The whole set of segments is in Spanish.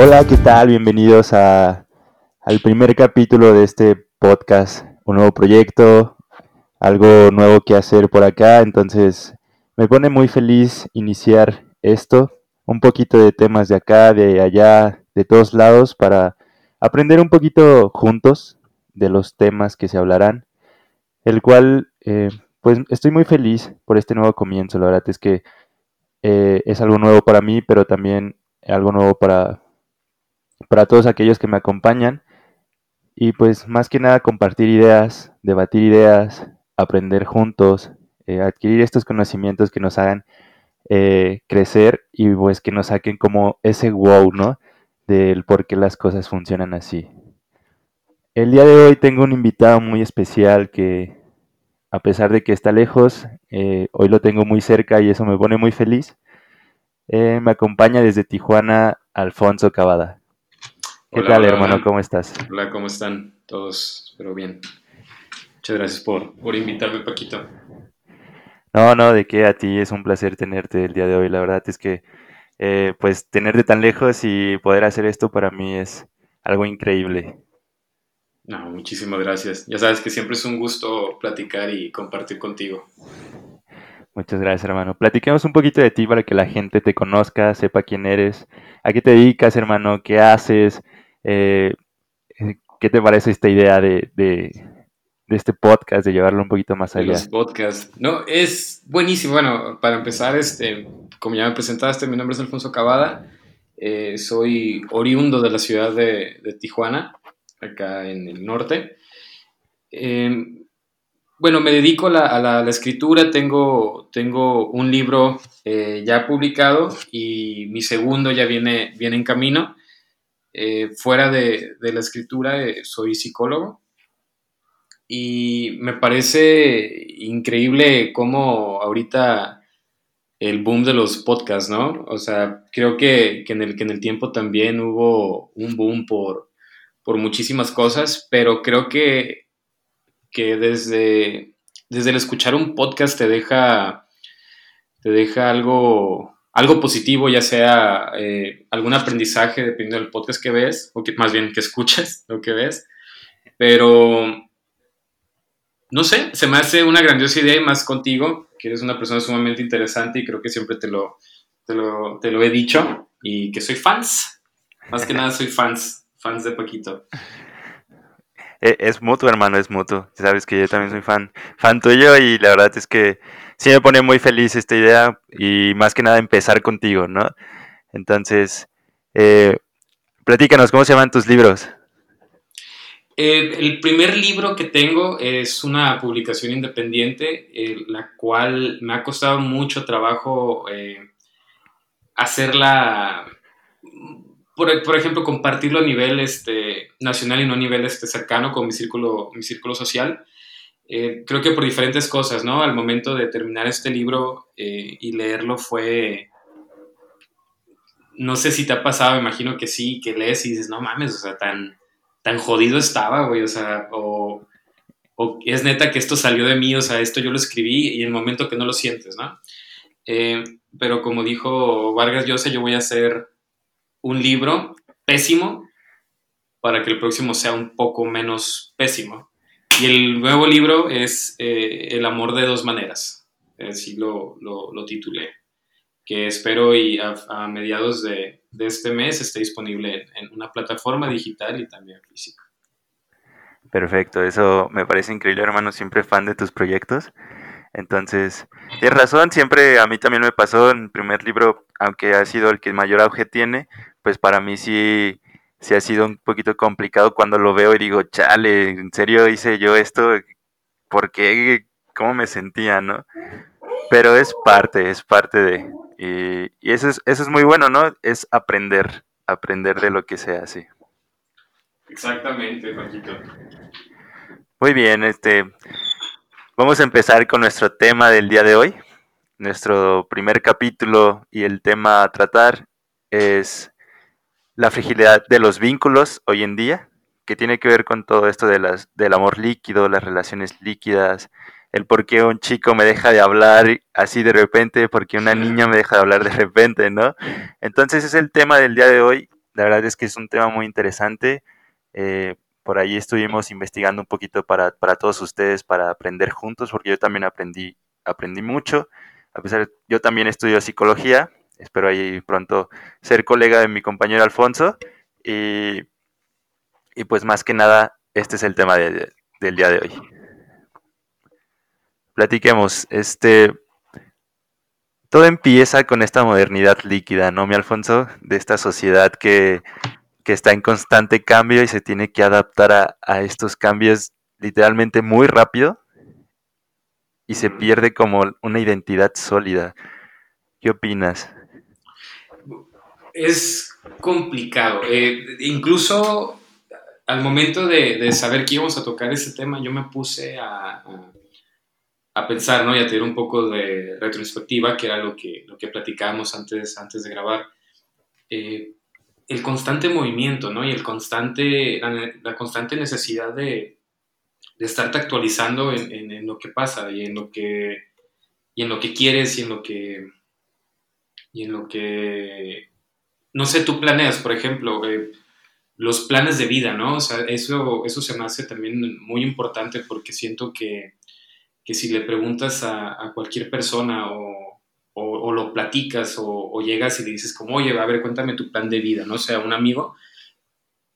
Hola, ¿qué tal? Bienvenidos a, al primer capítulo de este podcast, un nuevo proyecto, algo nuevo que hacer por acá, entonces me pone muy feliz iniciar esto, un poquito de temas de acá, de allá, de todos lados, para aprender un poquito juntos de los temas que se hablarán, el cual, eh, pues estoy muy feliz por este nuevo comienzo, la verdad es que eh, es algo nuevo para mí, pero también algo nuevo para, para todos aquellos que me acompañan. Y pues más que nada compartir ideas, debatir ideas, aprender juntos, eh, adquirir estos conocimientos que nos hagan eh, crecer y pues que nos saquen como ese wow, ¿no? Del por qué las cosas funcionan así. El día de hoy tengo un invitado muy especial que a pesar de que está lejos, eh, hoy lo tengo muy cerca y eso me pone muy feliz. me acompaña desde Tijuana Alfonso Cavada. ¿Qué tal, hermano? ¿Cómo estás? Hola, ¿cómo están todos? Espero bien. Muchas gracias por, por invitarme, Paquito. No, no, de qué a ti es un placer tenerte el día de hoy. La verdad es que, eh, pues, tenerte tan lejos y poder hacer esto para mí es algo increíble. No, muchísimas gracias. Ya sabes que siempre es un gusto platicar y compartir contigo. Muchas gracias, hermano. Platiquemos un poquito de ti para que la gente te conozca, sepa quién eres, a qué te dedicas, hermano, qué haces, eh, eh, ¿Qué te parece esta idea de, este podcast, de llevarlo un poquito más allá? los podcasts. No, es buenísimo. Bueno, para empezar, este, como ya me presentaste, mi nombre es Alfonso Cavada. Eh, soy oriundo de la ciudad de, Tijuana, acá en el norte. Bueno, me dedico a la, escritura, tengo, tengo un libro ya publicado y mi segundo ya viene, viene en camino. Eh, fuera de, la escritura, eh, soy psicólogo y me parece increíble cómo ahorita el boom de los podcasts, ¿no? O sea, creo que, en, el, que en el tiempo también hubo un boom por, por muchísimas cosas, pero creo que, que desde, desde el escuchar un podcast te deja, te deja algo, algo positivo, ya sea eh, algún aprendizaje, dependiendo del podcast que ves, o que, más bien que escuches lo que ves. Pero, no sé, se me hace una grandiosa idea más contigo, que eres una persona sumamente interesante y creo que siempre te lo, te lo, he dicho y que soy fans. Más que nada soy fans, fans de Paquito. Eh, es mutuo, hermano, es mutuo. Sabes que yo también soy fan, fan tuyo y la verdad es que sí me pone muy feliz esta idea y más que nada empezar contigo, ¿no? Entonces, eh, platícanos, ¿cómo se llaman tus libros? Eh, el primer libro que tengo es una publicación independiente, la cual me ha costado mucho trabajo hacerla, por, por, ejemplo, compartirlo a nivel este, nacional y no a nivel este, cercano con mi círculo, mi círculo social. Eh, creo que por diferentes cosas, ¿no? Al momento de terminar este libro eh, y leerlo fue, no sé si te ha pasado, me imagino que sí, que lees y dices, no mames, o sea, tan, tan jodido estaba, güey, o sea, o, es neta que esto salió de mí, o sea, esto yo lo escribí y el momento que no lo sientes, ¿no? Eh, pero como dijo Vargas Llosa, yo voy a hacer un libro pésimo para que el próximo sea un poco menos pésimo. Y el nuevo libro es eh, El amor de dos maneras, así lo, lo, titulé, que espero y a, mediados de, de, este mes esté disponible en, una plataforma digital y también física. Perfecto, eso me parece increíble, hermano, siempre fan de tus proyectos. Entonces, tienes razón, siempre a mí también me pasó en el primer libro, aunque ha sido el que mayor auge tiene, pues para mí sí sí ha sido un poquito complicado cuando lo veo y digo, chale, ¿en serio hice yo esto? ¿Por qué? ¿Cómo me sentía, no? Pero es parte, es parte de... Y, eso, es, eso es muy bueno, ¿no? Es aprender, aprender de lo que se hace. Exactamente, Paquito. Muy bien, este... Vamos a empezar con nuestro tema del día de hoy. Nuestro primer capítulo y el tema a tratar es la fragilidad de los vínculos hoy en día, que tiene que ver con todo esto de las, del amor líquido, las relaciones líquidas, el por qué un chico me deja de hablar así de repente, por qué una niña me deja de hablar de repente, ¿no? Entonces es el tema del día de hoy, La verdad es que es un tema muy interesante. Eh, por ahí estuvimos investigando un poquito para, para, todos ustedes, para aprender juntos, porque yo también aprendí, aprendí mucho. A pesar yo también estudio psicología, espero ahí pronto ser colega de mi compañero Alfonso. Y, y pues más que nada, este es el tema de, del día de hoy. Platiquemos, este, todo empieza con esta modernidad líquida, ¿no, mi Alfonso? De esta sociedad que, que está en constante cambio y se tiene que adaptar a, a, estos cambios literalmente muy rápido y se pierde como una identidad sólida. ¿Qué opinas? Es complicado. Eh, incluso al momento de, de, saber que íbamos a tocar ese tema, yo me puse a, a pensar, ¿no? Y a tener un poco de retrospectiva, que era lo que, lo que platicábamos antes, antes de grabar. Eh, el constante movimiento, ¿no? Y el constante, la, constante necesidad de, de estarte actualizando en, lo que pasa y en lo que, y en lo que quieres y en lo que, y en lo que, no sé, tú planeas, por ejemplo, eh, los planes de vida, ¿no? O sea, eso, eso se me hace también muy importante porque siento que que si le preguntas a, a cualquier persona o, o, o lo platicas o, o, llegas y le dices como, oye, a ver, cuéntame tu plan de vida, ¿no? O sea, un amigo,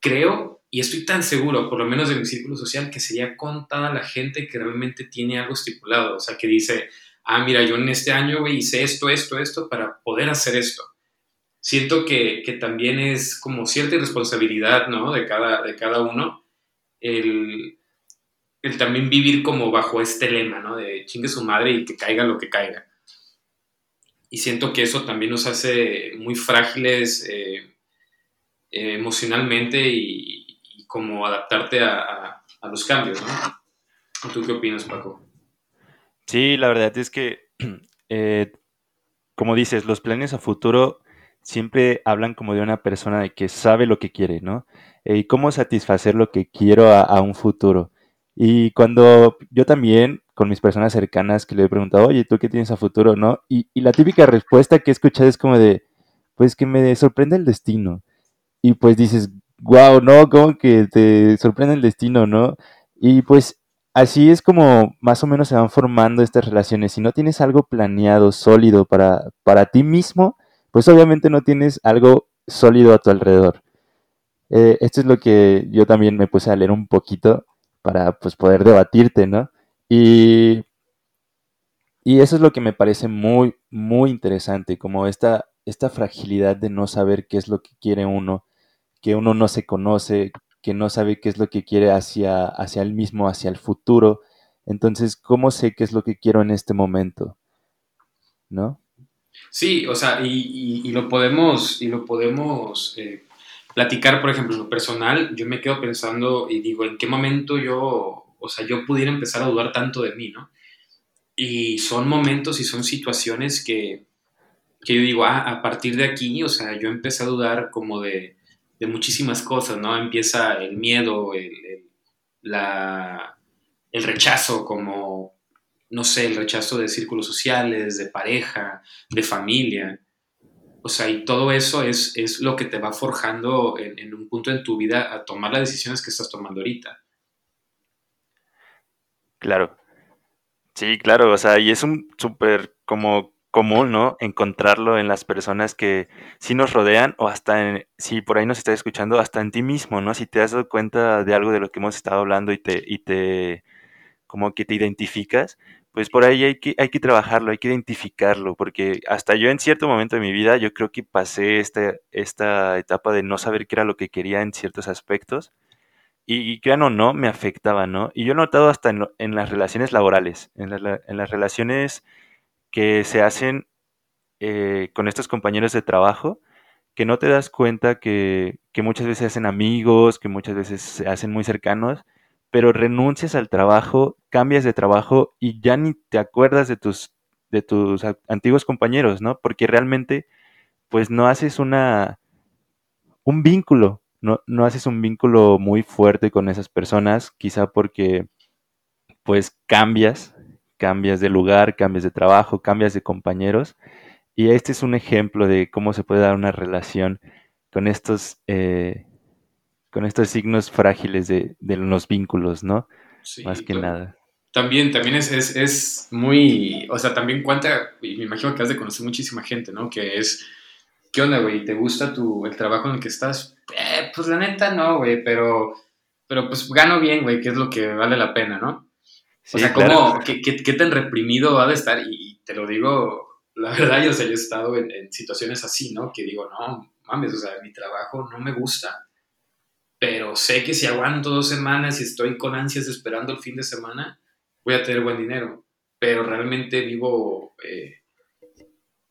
creo y estoy tan seguro, por lo menos de mi círculo social, que sería contada la gente que realmente tiene algo estipulado, o sea, que dice, ah, mira, yo en este año hice esto, esto, esto para poder hacer esto. Siento que, que también es como cierta irresponsabilidad, ¿no? De cada, de cada uno, el, el también vivir como bajo este lema, ¿no? De chingue su madre y que caiga lo que caiga. Y siento que eso también nos hace muy frágiles eh, eh, emocionalmente y, como adaptarte a, a, los cambios, ¿no? ¿Tú qué opinas, Paco? Sí, la verdad es que, eh, como dices, los planes a futuro siempre hablan como de una persona que sabe lo que quiere, ¿no? y cómo satisfacer lo que quiero a, a un futuro. Y cuando yo también, con mis personas cercanas, que le he preguntado, oye, ¿tú qué tienes a futuro, no? Y, la típica respuesta que he escuchado es como de, pues que me sorprende el destino. Y pues dices, wow, ¿no? Como que te sorprende el destino, ¿no? Y pues así es como más o menos se van formando estas relaciones. Si no tienes algo planeado, sólido para, para ti mismo, pues obviamente no tienes algo sólido a tu alrededor. Eh, esto es lo que yo también me puse a leer un poquito para pues poder debatirte, ¿no? Y, y eso es lo que me parece muy, muy interesante, como esta, esta fragilidad de no saber qué es lo que quiere uno, que uno no se conoce, que no sabe qué es lo que quiere hacia, hacia él mismo, hacia el futuro. Entonces, ¿cómo sé qué es lo que quiero en este momento? ¿No? Sí, o sea, y lo podemos, y lo podemos eh, platicar, por ejemplo, en lo personal, yo me quedo pensando y digo, ¿en qué momento yo, o sea, yo pudiera empezar a dudar tanto de mí, ¿no? Y son momentos y son situaciones que, que yo digo, ah, a partir de aquí, o sea, yo empecé a dudar como de, de muchísimas cosas, ¿no? Empieza el miedo, el, el, rechazo, como, no sé, el rechazo de círculos sociales, de pareja, de familia. O sea, y todo eso es, es lo que te va forjando en, en, un punto en tu vida a tomar las decisiones que estás tomando ahorita. Claro. Sí, claro, o sea, y es un súper como común, ¿no? Encontrarlo en las personas que sí nos rodean o hasta en, si por ahí nos estás escuchando, hasta en ti mismo, ¿no? Si te has dado cuenta de algo de lo que hemos estado hablando y te, y te como que te identificas, pues por ahí hay que, hay que trabajarlo, hay que identificarlo, porque hasta yo en cierto momento de mi vida yo creo que pasé esta, esta etapa de no saber qué era lo que quería en ciertos aspectos y, y crean o no, me afectaba, ¿no? Y yo he notado hasta en, en las relaciones laborales, en, en, las relaciones que se hacen eh, con estos compañeros de trabajo, que no te das cuenta que, que muchas veces se hacen amigos, que muchas veces se hacen muy cercanos, pero renuncias al trabajo, cambias de trabajo y ya ni te acuerdas de tus, de tus antiguos compañeros, ¿no? Porque realmente, pues no haces una, un vínculo, no, no haces un vínculo muy fuerte con esas personas, quizá porque, pues cambias, cambias de lugar, cambias de trabajo, cambias de compañeros. Y este es un ejemplo de cómo se puede dar una relación con estos, eh, con estos signos frágiles de, los vínculos, ¿no? Más que nada. También, también es, es, muy, o sea, también cuenta, y me imagino que has de conocer muchísima gente, ¿no? Que es, ¿qué onda, güey? ¿Te gusta tu, el trabajo en el que estás? Eh, pues la neta no, güey, pero, pero pues gano bien, güey, que es lo que vale la pena, ¿no? o sea, ¿cómo, qué, qué, tan reprimido ha de estar? Y, te lo digo, la verdad, yo, sé, yo he estado en, en, situaciones así, ¿no? Que digo, no, mames, o sea, mi trabajo no me gusta, pero sé que si aguanto dos semanas y estoy con ansias esperando el fin de semana, voy a tener buen dinero. Pero realmente vivo, eh,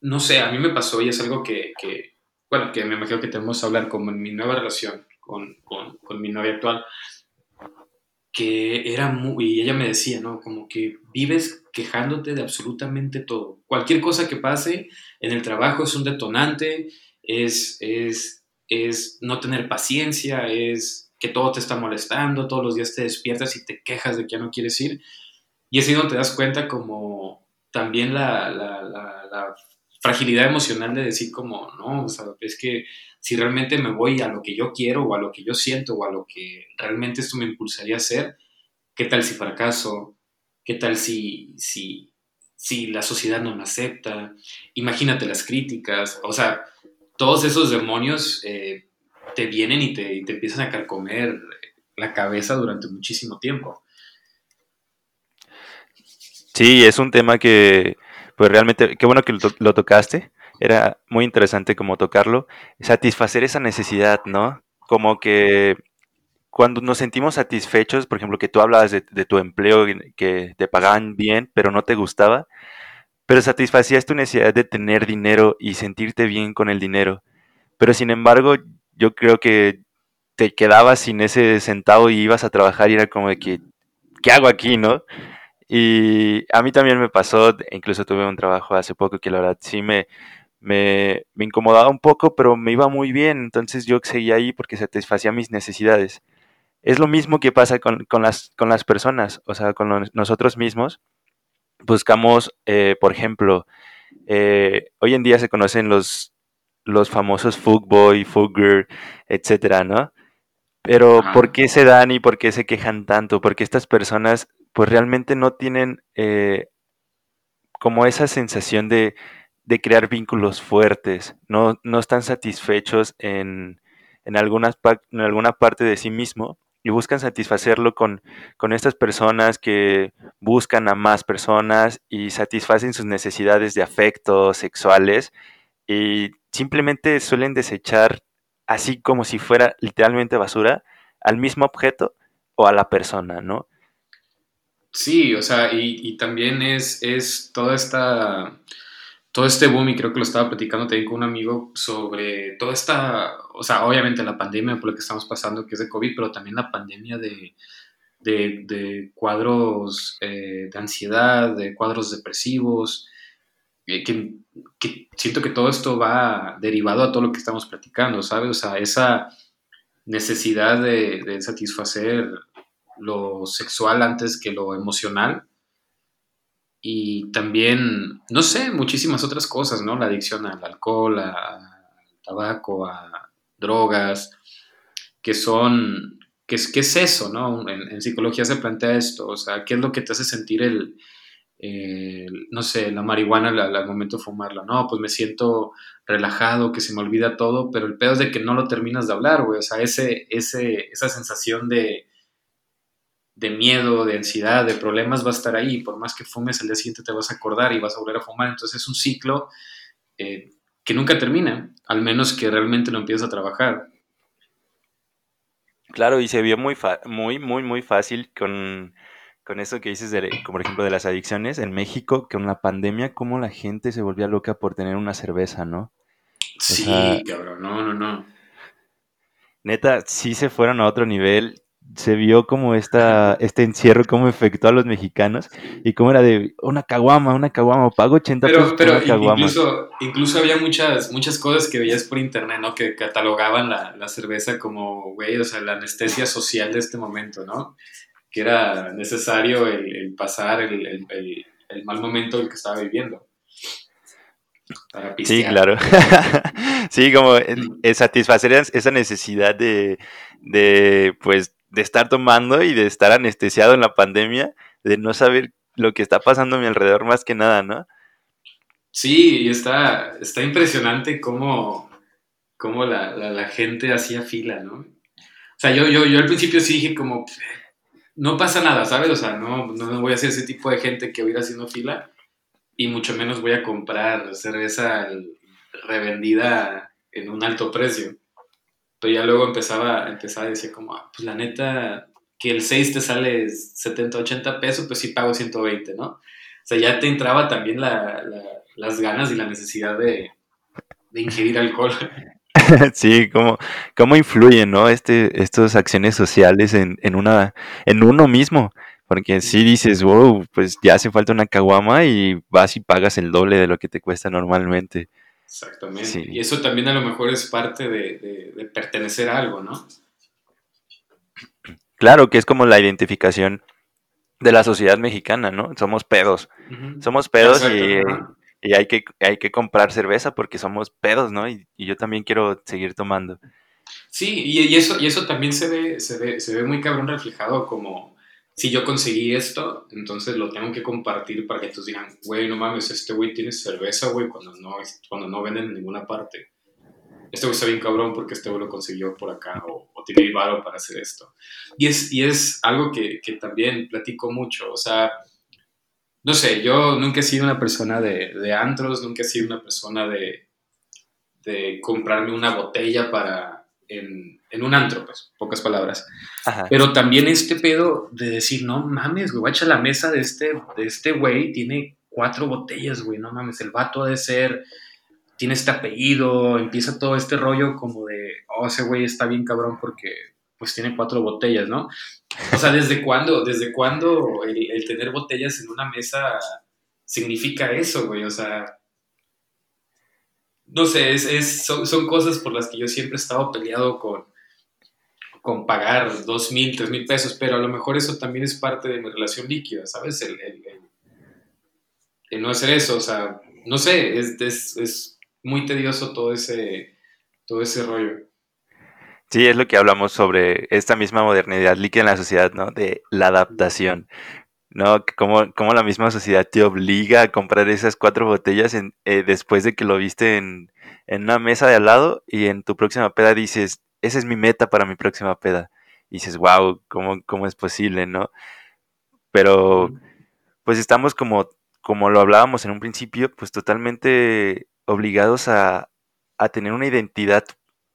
no sé, a mí me pasó y es algo que, que, bueno, que me imagino que tenemos que hablar como en mi nueva relación con, con, con mi novia actual que era muy, y ella me decía, ¿no? Como que vives quejándote de absolutamente todo. Cualquier cosa que pase en el trabajo es un detonante, es, es, es no tener paciencia, es que todo te está molestando, todos los días te despiertas y te quejas de que ya no quieres ir. Y así no te das cuenta como también la, la, la, la fragilidad emocional de decir como, no, o sea, es que si realmente me voy a lo que yo quiero o a lo que yo siento o a lo que realmente esto me impulsaría a hacer, ¿qué tal si fracaso? ¿Qué tal si, si, si la sociedad no me acepta? Imagínate las críticas, o sea, todos esos demonios eh, te vienen y te, te empiezan a carcomer la cabeza durante muchísimo tiempo. Sí, es un tema que, pues realmente, qué bueno que lo tocaste, era muy interesante como tocarlo, satisfacer esa necesidad, ¿no? Como que cuando nos sentimos satisfechos, por ejemplo, que tú hablabas de, tu empleo, que te pagaban bien, pero no te gustaba, pero satisfacías tu necesidad de tener dinero y sentirte bien con el dinero. Pero sin embargo, yo creo que te quedabas sin ese centavo y ibas a trabajar y era como de que, ¿qué hago aquí, no? Y a mí también me pasó, incluso tuve un trabajo hace poco que la verdad sí me, me, incomodaba un poco, pero me iba muy bien, entonces yo seguía ahí porque satisfacía mis necesidades. Es lo mismo que pasa con, las, con las personas, o sea, con nosotros mismos. Buscamos, eh, por ejemplo, eh, hoy en día se conocen los, los famosos Fugboy, Fugger, etcétera, ¿no? Pero ¿por qué se dan y por qué se quejan tanto? Porque estas personas, pues realmente no tienen eh, como esa sensación de, de crear vínculos fuertes, no, no están satisfechos en, en, algunas, en alguna parte de sí mismo y buscan satisfacerlo con, con estas personas que buscan a más personas y satisfacen sus necesidades de afecto sexuales y simplemente suelen desechar así como si fuera literalmente basura al mismo objeto o a la persona, ¿no? Sí, o sea, y, y también es, es toda esta todo este boom, y creo que lo estaba platicando también con un amigo, sobre toda esta, o sea, obviamente la pandemia por la que estamos pasando, que es de COVID, pero también la pandemia de, de, cuadros eh, de ansiedad, de cuadros depresivos, eh, que, siento que todo esto va derivado a todo lo que estamos platicando, ¿sabes? O sea, esa necesidad de, de satisfacer lo sexual antes que lo emocional y también, no sé, muchísimas otras cosas, ¿no? La adicción al alcohol, al tabaco, a drogas, que son, ¿qué es, eso, no? En, psicología se plantea esto, o sea, ¿qué es lo que te hace sentir el, no sé, la marihuana al, momento de fumarla? No, pues me siento relajado, que se me olvida todo, pero el pedo es de que no lo terminas de hablar, güey, o sea, ese, esa sensación de de miedo, de ansiedad, de problemas va a estar ahí. Por más que fumes, al día siguiente te vas a acordar y vas a volver a fumar. Entonces es un ciclo eh, que nunca termina, al menos que realmente lo empieces a trabajar. Claro, y se vio muy, muy, muy, muy fácil con, eso que dices, de, como por ejemplo de las adicciones en México, con la pandemia, cómo la gente se volvía loca por tener una cerveza, ¿no? sí, cabrón, no, no, no. Neta, sí se fueron a otro nivel se vio como esta, este encierro, cómo afectó a los mexicanos y cómo era de una caguama, una caguama, pago 80 pesos pero, por una caguama. Incluso, incluso había muchas, muchas cosas que veías por internet, ¿no? Que catalogaban la, la cerveza como, güey, o sea, la anestesia social de este momento, ¿no? Que era necesario el, pasar el, el, el, mal momento el que estaba viviendo. sí, claro. sí, como satisfacer esa necesidad de, de, pues, de estar tomando y de estar anestesiado en la pandemia, de no saber lo que está pasando a mi alrededor más que nada, ¿no? Sí, está, está impresionante cómo, cómo la, la, gente hacía fila, ¿no? O sea, yo, yo, yo al principio sí dije como, no pasa nada, ¿sabes? O sea, no, no voy a ser ese tipo de gente que voy a ir haciendo fila y mucho menos voy a comprar cerveza revendida en un alto precio. Pero ya luego empezaba, empezaba a decir como, ah, pues la neta, que el 6 te sale 70, 80 pesos, pues sí pago 120, ¿no? O sea, ya te entraba también las ganas y la necesidad de, de ingerir alcohol. Sí, cómo, cómo influyen, ¿no? Este, estas acciones sociales en, en, una, en uno mismo. Porque si dices, wow, pues ya hace falta una caguama y vas y pagas el doble de lo que te cuesta normalmente. Exactamente. Y eso también a lo mejor es parte de, pertenecer a algo, ¿no? Claro, que es como la identificación de la sociedad mexicana, ¿no? Somos pedos. Somos pedos y, y, hay, que, hay que comprar cerveza porque somos pedos, ¿no? Y, yo también quiero seguir tomando. Sí, y, eso, y eso también se ve, se ve, se ve muy cabrón reflejado como si yo conseguí esto, entonces lo tengo que compartir para que todos digan, güey, no mames, este güey tiene cerveza, güey, cuando no, cuando no venden en ninguna parte. Este güey está bien cabrón porque este güey lo consiguió por acá o, tiene el varo para hacer esto. Y es, y es algo que, que, también platico mucho, o sea, no sé, yo nunca he sido una persona de, de antros, nunca he sido una persona de, de comprarme una botella para... En, en un antro, pues, pocas palabras. Pero también este pedo de decir, no mames, güey, a la mesa de este, de este güey, tiene cuatro botellas, güey, no mames, el vato ha de ser, tiene este apellido, empieza todo este rollo como de, oh, ese güey está bien cabrón porque, pues, tiene cuatro botellas, ¿no? O sea, ¿desde cuándo, desde cuándo el, tener botellas en una mesa significa eso, güey? O sea, no sé, es, son, son, cosas por las que yo siempre he estado peleado con, con pagar dos mil, tres mil pesos, pero a lo mejor eso también es parte de mi relación líquida, ¿sabes? El, no hacer eso, o sea, no sé, es, es, muy tedioso todo ese, todo ese rollo. Sí, es lo que hablamos sobre esta misma modernidad líquida en la sociedad, ¿no? De la adaptación, ¿no? Como, como la misma sociedad te obliga a comprar esas cuatro botellas eh, después de que lo viste en, en una mesa de al lado y en tu próxima peda dices, esa es mi meta para mi próxima peda. Y dices, wow, ¿cómo, cómo es posible, no? Pero, pues estamos como, como lo hablábamos en un principio, pues totalmente obligados a, a tener una identidad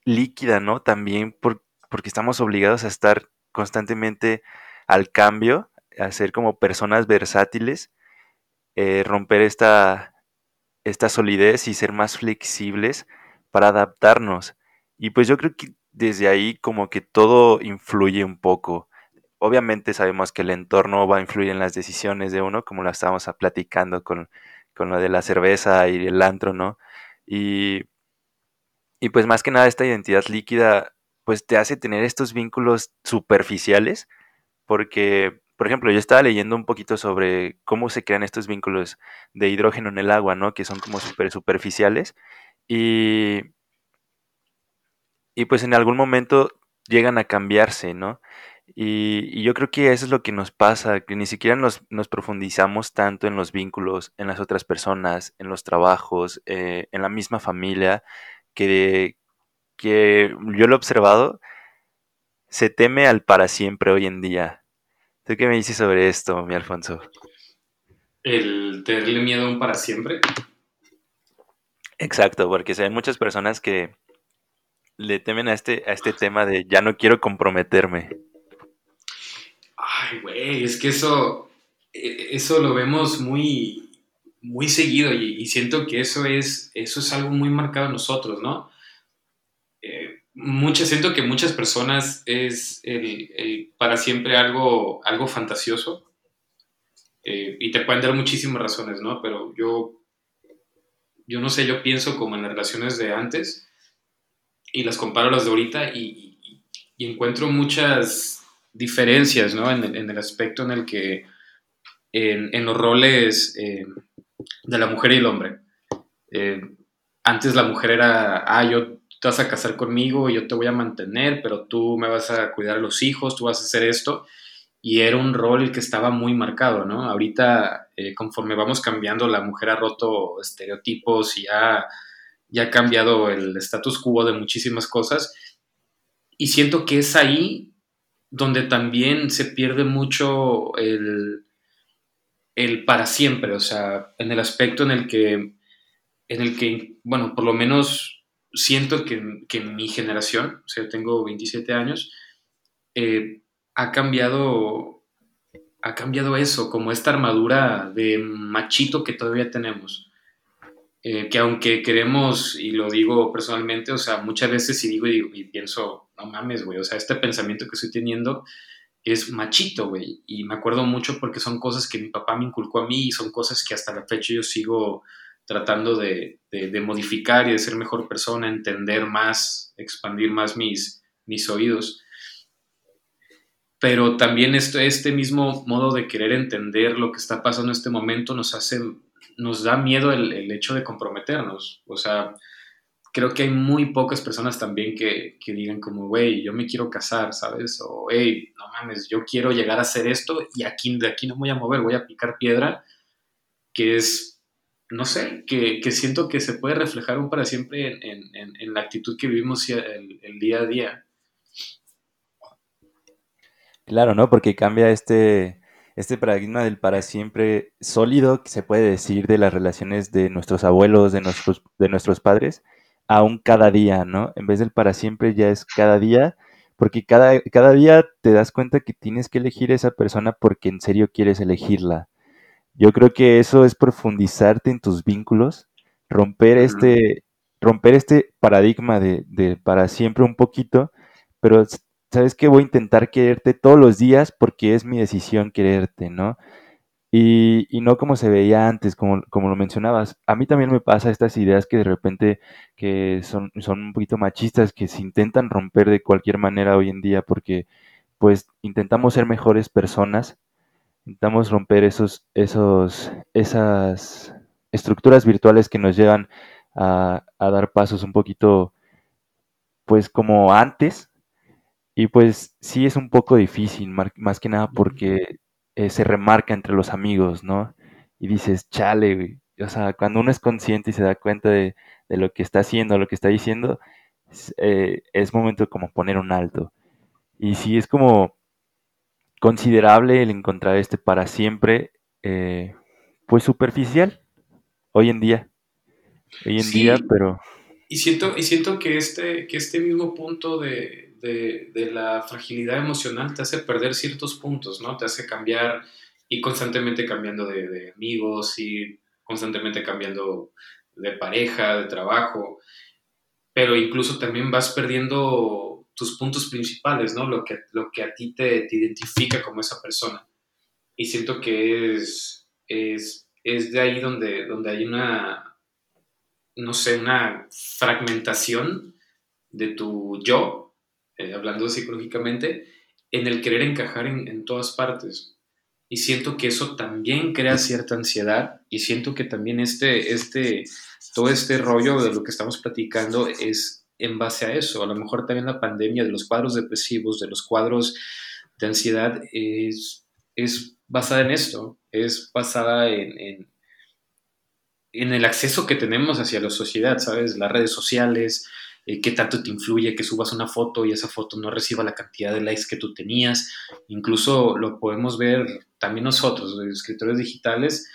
líquida, ¿no? También por, porque estamos obligados a estar constantemente al cambio, a ser como personas versátiles, eh, romper esta, esta solidez y ser más flexibles para adaptarnos. Y pues yo creo que desde ahí como que todo influye un poco. Obviamente sabemos que el entorno va a influir en las decisiones de uno, como lo estábamos platicando con, con lo de la cerveza y el antro, ¿no? Y, y pues más que nada esta identidad líquida pues te hace tener estos vínculos superficiales porque, por ejemplo, yo estaba leyendo un poquito sobre cómo se crean estos vínculos de hidrógeno en el agua, ¿no? Que son como super superficiales y y pues en algún momento llegan a cambiarse, ¿no? Y, yo creo que eso es lo que nos pasa, que ni siquiera nos, profundizamos tanto en los vínculos, en las otras personas, en los trabajos, eh, en la misma familia, que, que yo lo he observado, se teme al para siempre hoy en día. ¿Tú qué me dices sobre esto, mi Alfonso? ¿El tenerle miedo a un para siempre? Exacto, porque hay muchas personas que le temen a este, a este tema de ya no quiero comprometerme? Ay, güey, es que eso, e, eso lo vemos muy, muy seguido y, siento que eso es, eso es algo muy marcado en nosotros, ¿no? Eh, siento que muchas personas es el, para siempre algo, algo fantasioso eh, y te pueden dar muchísimas razones, ¿no? Pero yo, yo no sé, yo pienso como en las relaciones de antes y las comparo a las de ahorita y, encuentro muchas diferencias, ¿no? En, el aspecto en el que, en, los roles eh, de la mujer y el hombre. Eh, antes la mujer era, ah, yo te vas a casar conmigo, yo te voy a mantener, pero tú me vas a cuidar a los hijos, tú vas a hacer esto. Y era un rol que estaba muy marcado, ¿no? Ahorita, eh, conforme vamos cambiando, la mujer ha roto estereotipos y ya ha cambiado el status quo de muchísimas cosas. Y siento que es ahí donde también se pierde mucho el, el para siempre, o sea, en el aspecto en el que, en el que bueno, por lo menos siento que, en mi generación, o sea, tengo 27 años, eh, ha cambiado, ha cambiado eso, como esta armadura de machito que todavía tenemos. Eh, que aunque queremos, y lo digo personalmente, o sea, muchas veces si digo y, pienso, no mames, güey, o sea, este pensamiento que estoy teniendo es machito, güey, y me acuerdo mucho porque son cosas que mi papá me inculcó a mí y son cosas que hasta la fecha yo sigo tratando de, de, modificar y de ser mejor persona, entender más, expandir más mis, mis oídos. Pero también esto, este mismo modo de querer entender lo que está pasando en este momento nos hace nos da miedo el, hecho de comprometernos. O sea, creo que hay muy pocas personas también que, digan como, güey, yo me quiero casar, ¿sabes? O, hey, no mames, yo quiero llegar a hacer esto y aquí, de aquí no voy a mover, voy a picar piedra, que es, no sé, que, siento que se puede reflejar un para siempre en, la actitud que vivimos el, el, día a día. Claro, ¿no? Porque cambia este, este paradigma del para siempre sólido que se puede decir de las relaciones de nuestros abuelos, de nuestros, de nuestros padres, aún cada día, ¿no? En vez del para siempre ya es cada día, porque cada, cada día te das cuenta que tienes que elegir a esa persona porque en serio quieres elegirla. Yo creo que eso es profundizarte en tus vínculos, romper este, romper este paradigma de, de para siempre un poquito, pero ¿sabes qué? Voy a intentar quererte todos los días porque es mi decisión quererte, ¿no? Y, no como se veía antes, como, como, lo mencionabas. A mí también me pasa estas ideas que de repente que son, son un poquito machistas, que se intentan romper de cualquier manera hoy en día porque pues intentamos ser mejores personas, intentamos romper esos, esos, esas estructuras virtuales que nos llevan a, a dar pasos un poquito pues como antes, y pues sí es un poco difícil, más que nada porque eh, se remarca entre los amigos, ¿no? Y dices, chale, güey. O sea, cuando uno es consciente y se da cuenta de, lo que está haciendo, lo que está diciendo, eh, es, momento como poner un alto. Y sí es como considerable el encontrar este para siempre, eh, pues superficial, hoy en día. Hoy en día, pero... Y siento, y siento que, este, que este mismo punto de, de, la fragilidad emocional te hace perder ciertos puntos, ¿no? Te hace cambiar y constantemente cambiando de, amigos y constantemente cambiando de pareja, de trabajo, pero incluso también vas perdiendo tus puntos principales, ¿no? Lo que, lo que a ti te, identifica como esa persona. Y siento que es, es, es de ahí donde, donde hay una, no sé, una fragmentación de tu yo eh, hablando psicológicamente, en el querer encajar en, todas partes. Y siento que eso también crea cierta ansiedad y siento que también este, este, todo este rollo de lo que estamos platicando es en base a eso. A lo mejor también la pandemia de los cuadros depresivos, de los cuadros de ansiedad, es, es basada en esto, es basada en, en, en el acceso que tenemos hacia la sociedad, ¿sabes? Las redes sociales, eh, qué tanto te influye que subas una foto y esa foto no reciba la cantidad de likes que tú tenías. Incluso lo podemos ver también nosotros, los escritores digitales,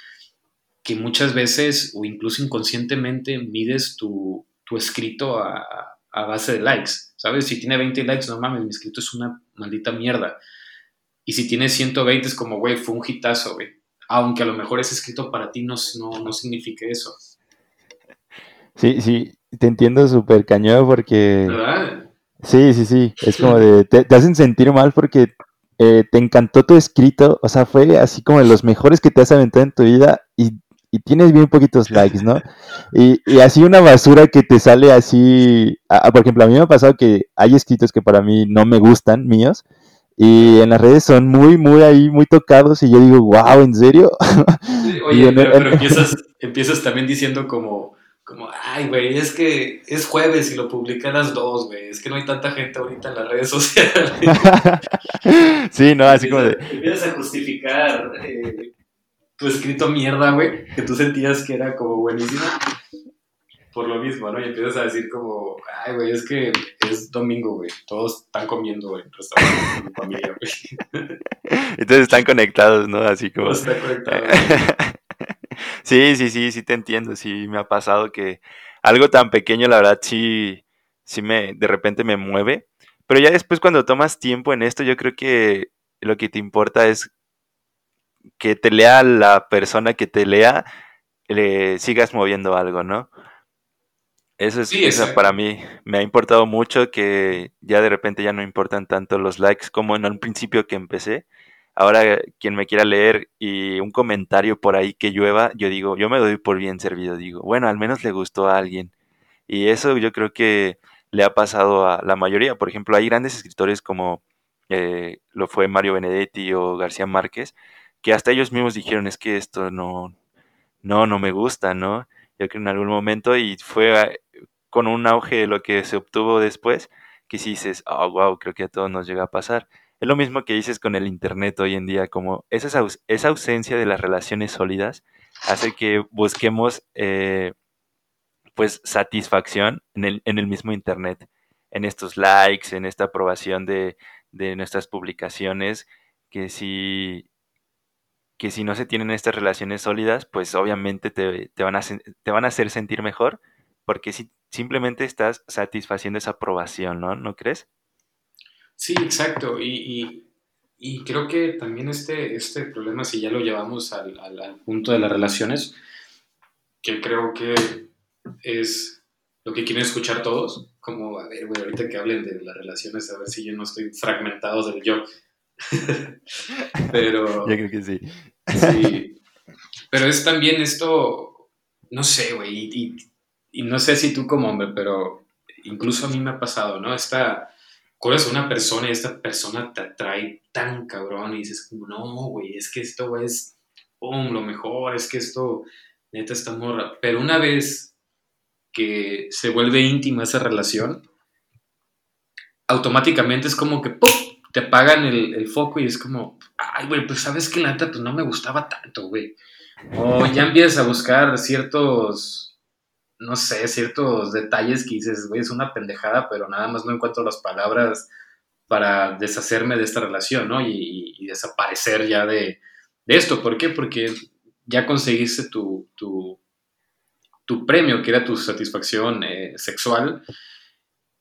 que muchas veces o incluso inconscientemente mides tu, escrito a, base de likes, ¿sabes? Si tiene 20 likes, no mames, mi escrito es una maldita mierda. Y si tiene 120 es como, güey, fue un hitazo, güey. Aunque a lo mejor ese escrito para ti no, no, no signifique eso. Sí, sí, te entiendo súper cañón porque... Sí, sí, sí. Es como de... Te, hacen sentir mal porque eh, te encantó tu escrito. O sea, fue así como de los mejores que te has aventado en tu vida y, tienes bien poquitos likes, ¿no? Y, y, así una basura que te sale así... por ejemplo, a mí me ha pasado que hay escritos que para mí no me gustan, míos. Y en las redes son muy, muy ahí, muy tocados. Y yo digo, wow, ¿en serio? oye, pero, empiezas, empiezas también diciendo como como, ay, güey, es que es jueves y lo publiqué a las dos, güey. Es que no hay tanta gente ahorita en las redes sociales. sí, no, así como de. Empiezas a justificar eh, tu escrito mierda, güey, que tú sentías que era como buenísima. Por lo mismo, ¿no? Y empiezas a decir como, ay, güey, es que es domingo, güey. Todos están comiendo en restaurantes con familia, güey. Entonces están conectados, ¿no? Así como. Todos están conectados. Sí, sí, sí, sí te entiendo, sí me ha pasado que algo tan pequeño, la verdad, sí, sí me, de repente me mueve, pero ya después cuando tomas tiempo en esto, yo creo que lo que te importa es que te lea la persona que te lea, le sigas moviendo algo, ¿no? Eso es, Sí, eso para mí me ha importado mucho que ya de repente ya no importan tanto los likes como en un principio que empecé. Ahora quien me quiera leer y un comentario por ahí que llueva, yo digo, yo me doy por bien servido, digo, bueno, al menos le gustó a alguien. Y eso yo creo que le ha pasado a la mayoría. Por ejemplo, hay grandes escritores como eh, lo fue Mario Benedetti o García Márquez, que hasta ellos mismos dijeron, es que esto no, no, no me gusta, ¿no? Yo creo que en algún momento y fue con un auge de lo que se obtuvo después, que si dices, oh, wow, creo que a todos nos llega a pasar. Es lo mismo que dices con el internet hoy en día, como esa, esa ausencia de las relaciones sólidas hace que busquemos eh, pues satisfacción en el, en el mismo internet, en estos likes, en esta aprobación de, de nuestras publicaciones, que si, que si no se tienen estas relaciones sólidas, pues obviamente te, te van, a, te van a hacer sentir mejor, porque si simplemente estás satisfaciendo esa aprobación, ¿no? ¿No crees? Sí, exacto. Y, y- y creo que también este, este problema, si ya lo llevamos al, al- al punto de las relaciones, que creo que es lo que quieren escuchar todos, como, a ver, güey, ahorita que hablen de las relaciones, a ver si yo no estoy fragmentado del yo. Pero, Yo creo que sí. sí, pero es también esto, no sé, güey, y, y- y no sé si tú como hombre, pero incluso a mí me ha pasado, ¿no? Esta, conoces a una persona y esta persona te atrae tan cabrón y dices como, no, güey, es que esto es, lo mejor, es que esto, neta, está morra. Pero una vez que se vuelve íntima esa relación, automáticamente es como que, ¡pum! te apagan el, el foco y es como, ay, güey, pues sabes que la neta, pues no me gustaba tanto, güey. O ya empiezas a buscar ciertos, no sé, ciertos detalles que dices, güey, es una pendejada, pero nada más no encuentro las palabras para deshacerme de esta relación, ¿no? Y, desaparecer ya de, de esto. ¿Por qué? Porque ya conseguiste tu, tu, tu premio, que era tu satisfacción eh, sexual,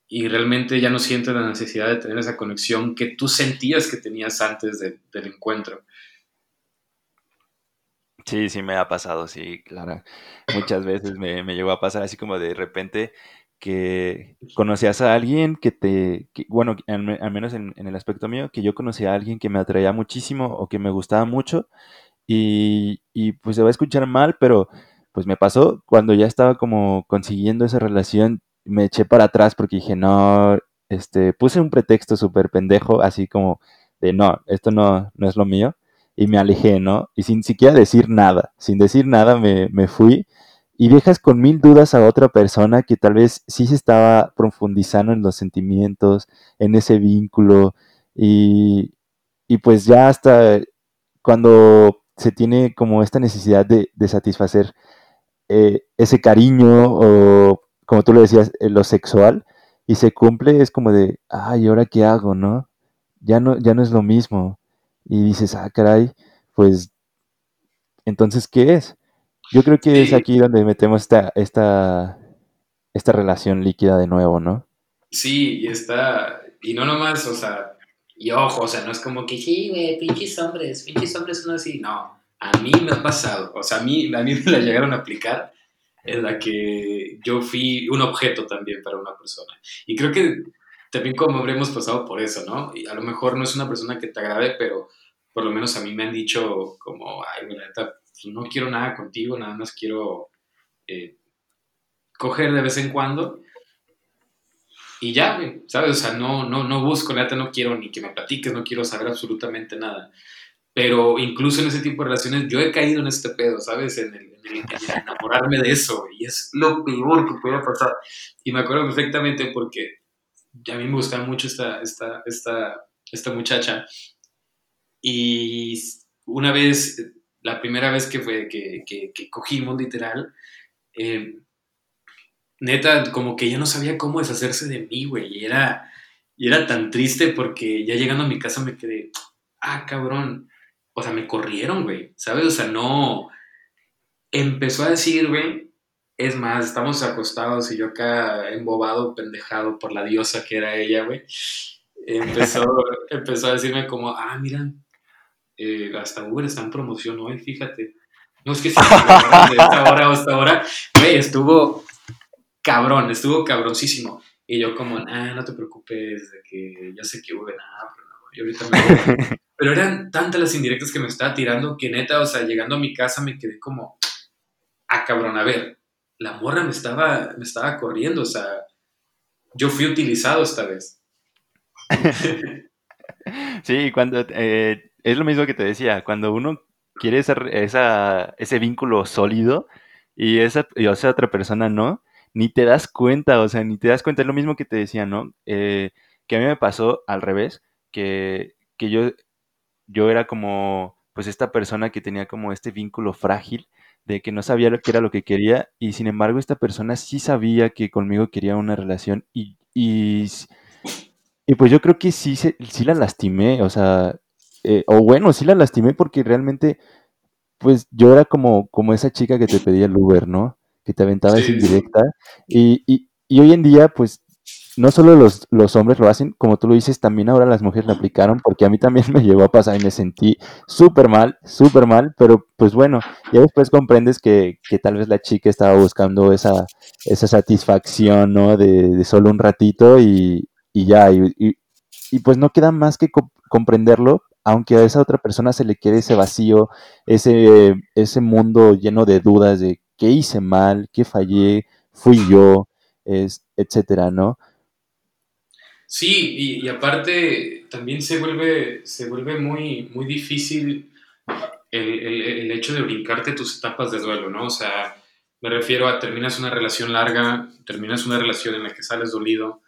y realmente ya no sientes la necesidad de tener esa conexión que tú sentías que tenías antes de- del encuentro. Sí, sí me ha pasado, sí, claro. Muchas veces me, me llegó a pasar así como de repente que conocías a alguien que te, bueno, al menos en, en el aspecto mío, que yo conocía a alguien que me atraía muchísimo o que me gustaba mucho y, y pues se va a escuchar mal, pero pues me pasó cuando ya estaba como consiguiendo esa relación, me eché para atrás porque dije, no, este, puse un pretexto súper pendejo, así como de, no, esto no, no es lo mío y me alejé, ¿no? Y sin siquiera decir nada, sin decir nada me, me fui y dejas con mil dudas a otra persona que tal vez sí se estaba profundizando en los sentimientos, en ese vínculo y, y pues ya hasta cuando se tiene como esta necesidad de, de satisfacer eh, ese cariño o como tú lo decías, eh, lo sexual y se cumple, es como de, ay, ¿ahora qué hago, no? Ya no, ya no es lo mismo. Y dices, ah, caray, pues entonces, ¿qué es? Yo creo que es Sí, aquí donde metemos esta, esta, esta relación líquida de nuevo, ¿no? sí, y está, y no nomás, o sea, y ojo, o sea, no es como que, sí, güey, pinches hombres, pinches hombres son así, no, a mí me ha pasado, o sea, a mí, a mí me la llegaron a aplicar en la que yo fui un objeto también para una persona. Y creo que también como hombre hemos pasado por eso, ¿no? Y a lo mejor no es una persona que te agrade, pero por lo menos a mí me han dicho como, ay, mira, neta, pues no quiero nada contigo, nada más quiero eh, coger de vez en cuando y ya, ¿sabes? O sea, no, no, no busco, neta, no quiero ni que me platiques, no quiero saber absolutamente nada. Pero incluso en ese tipo de relaciones, yo he caído en este pedo, ¿sabes? En el, enamorarme de eso, y es lo peor que puede pasar. Y me acuerdo perfectamente porque a mí me gustaba mucho esta, esta, esta, esta muchacha. Y una vez, la primera vez que, fue, que, que, cogimos literal, eh, neta, como que ya no sabía cómo deshacerse de mí, güey. Y era, y era tan triste porque ya llegando a mi casa me quedé, ah, cabrón. O sea, me corrieron, güey. ¿Sabes? O sea, no. Empezó a decir, güey. Es más, estamos acostados y yo acá embobado, pendejado por la diosa que era ella, güey. Empezó, empezó a decirme como, ah, mira, eh, hasta Uber está en promoción hoy, fíjate. No es que sea de esta hora o esta hora, güey, estuvo cabrón, estuvo cabroncísimo. Y yo como, no te preocupes, de que ya sé que hubo nada, pero no, yo ahorita me... pero eran tantas las indirectas que me estaba tirando que neta, o sea, llegando a mi casa me quedé como, ah, cabrón, a ver, la morra me estaba, me estaba corriendo, o sea, yo fui utilizado esta vez. sí, cuando, eh, es lo mismo que te decía, cuando uno quiere esa, ese vínculo sólido y esa, y esa otra persona no, ni te das cuenta, o sea, ni te das cuenta. Es lo mismo que te decía, ¿no? Eh, que a mí me pasó al revés, que, que yo, yo era como, pues esta persona que tenía como este vínculo frágil, de que no sabía lo que era lo que quería, y sin embargo esta persona sí sabía que conmigo quería una relación, y, y, y pues yo creo que sí, sí la lastimé, o sea, eh, o bueno, sí la lastimé porque realmente, pues yo era como, como esa chica que te pedía el Uber, ¿no? que te aventaba esa indirecta. Y, y, y, hoy en día, pues, no solo los, los, hombres lo hacen, como tú lo dices, también ahora las mujeres lo aplicaron, porque a mí también me llegó a pasar y me sentí súper mal, súper mal, pero pues bueno, ya después comprendes que, que, tal vez la chica estaba buscando esa, esa satisfacción, ¿no? De, de solo un ratito y, y ya, y, y, pues no queda más que comprenderlo, aunque a esa otra persona se le quede ese vacío, ese, ese mundo lleno de dudas de qué hice mal, qué fallé, fui yo, es, etcétera, ¿no? Sí, y, aparte también se vuelve, se vuelve muy, muy difícil el, el, hecho de brincarte tus etapas de duelo, ¿no? O sea, me refiero a terminas una relación larga, terminas una relación en la que sales dolido,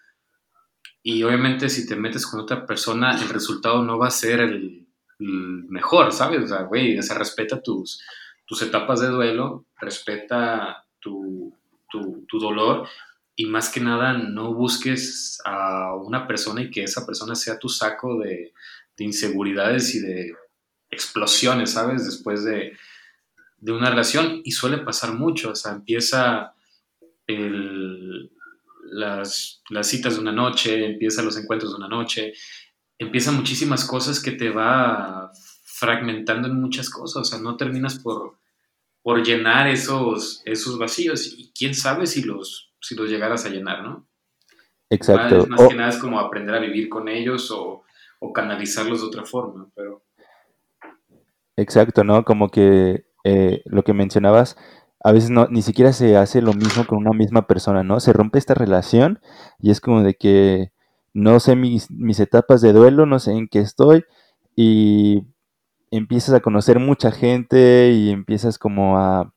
y obviamente si te metes con otra persona, el resultado no va a ser el, el mejor, ¿sabes? O sea, güey, se respeta tus, tus etapas de duelo, respeta tu, tu, dolor y más que nada no busques a una persona y que esa persona sea tu saco de, de inseguridades y de explosiones, ¿sabes? Después de, de, una relación y suele pasar mucho, o sea, empieza el, las, las, citas de una noche, empieza los encuentros de una noche, empiezan muchísimas cosas que te va fragmentando en muchas cosas, o sea, no terminas por, por llenar esos, esos vacíos y quién sabe si los, si los llegaras a llenar, ¿no? Exacto. Más, que nada es como aprender a vivir con ellos o, o, canalizarlos de otra forma, pero... Exacto, ¿no? Como que eh, lo que mencionabas, a veces no, ni siquiera se hace lo mismo con una misma persona, ¿no? Se rompe esta relación y es como de que no sé mis, etapas de duelo, no sé en qué estoy y empiezas a conocer mucha gente y empiezas como a,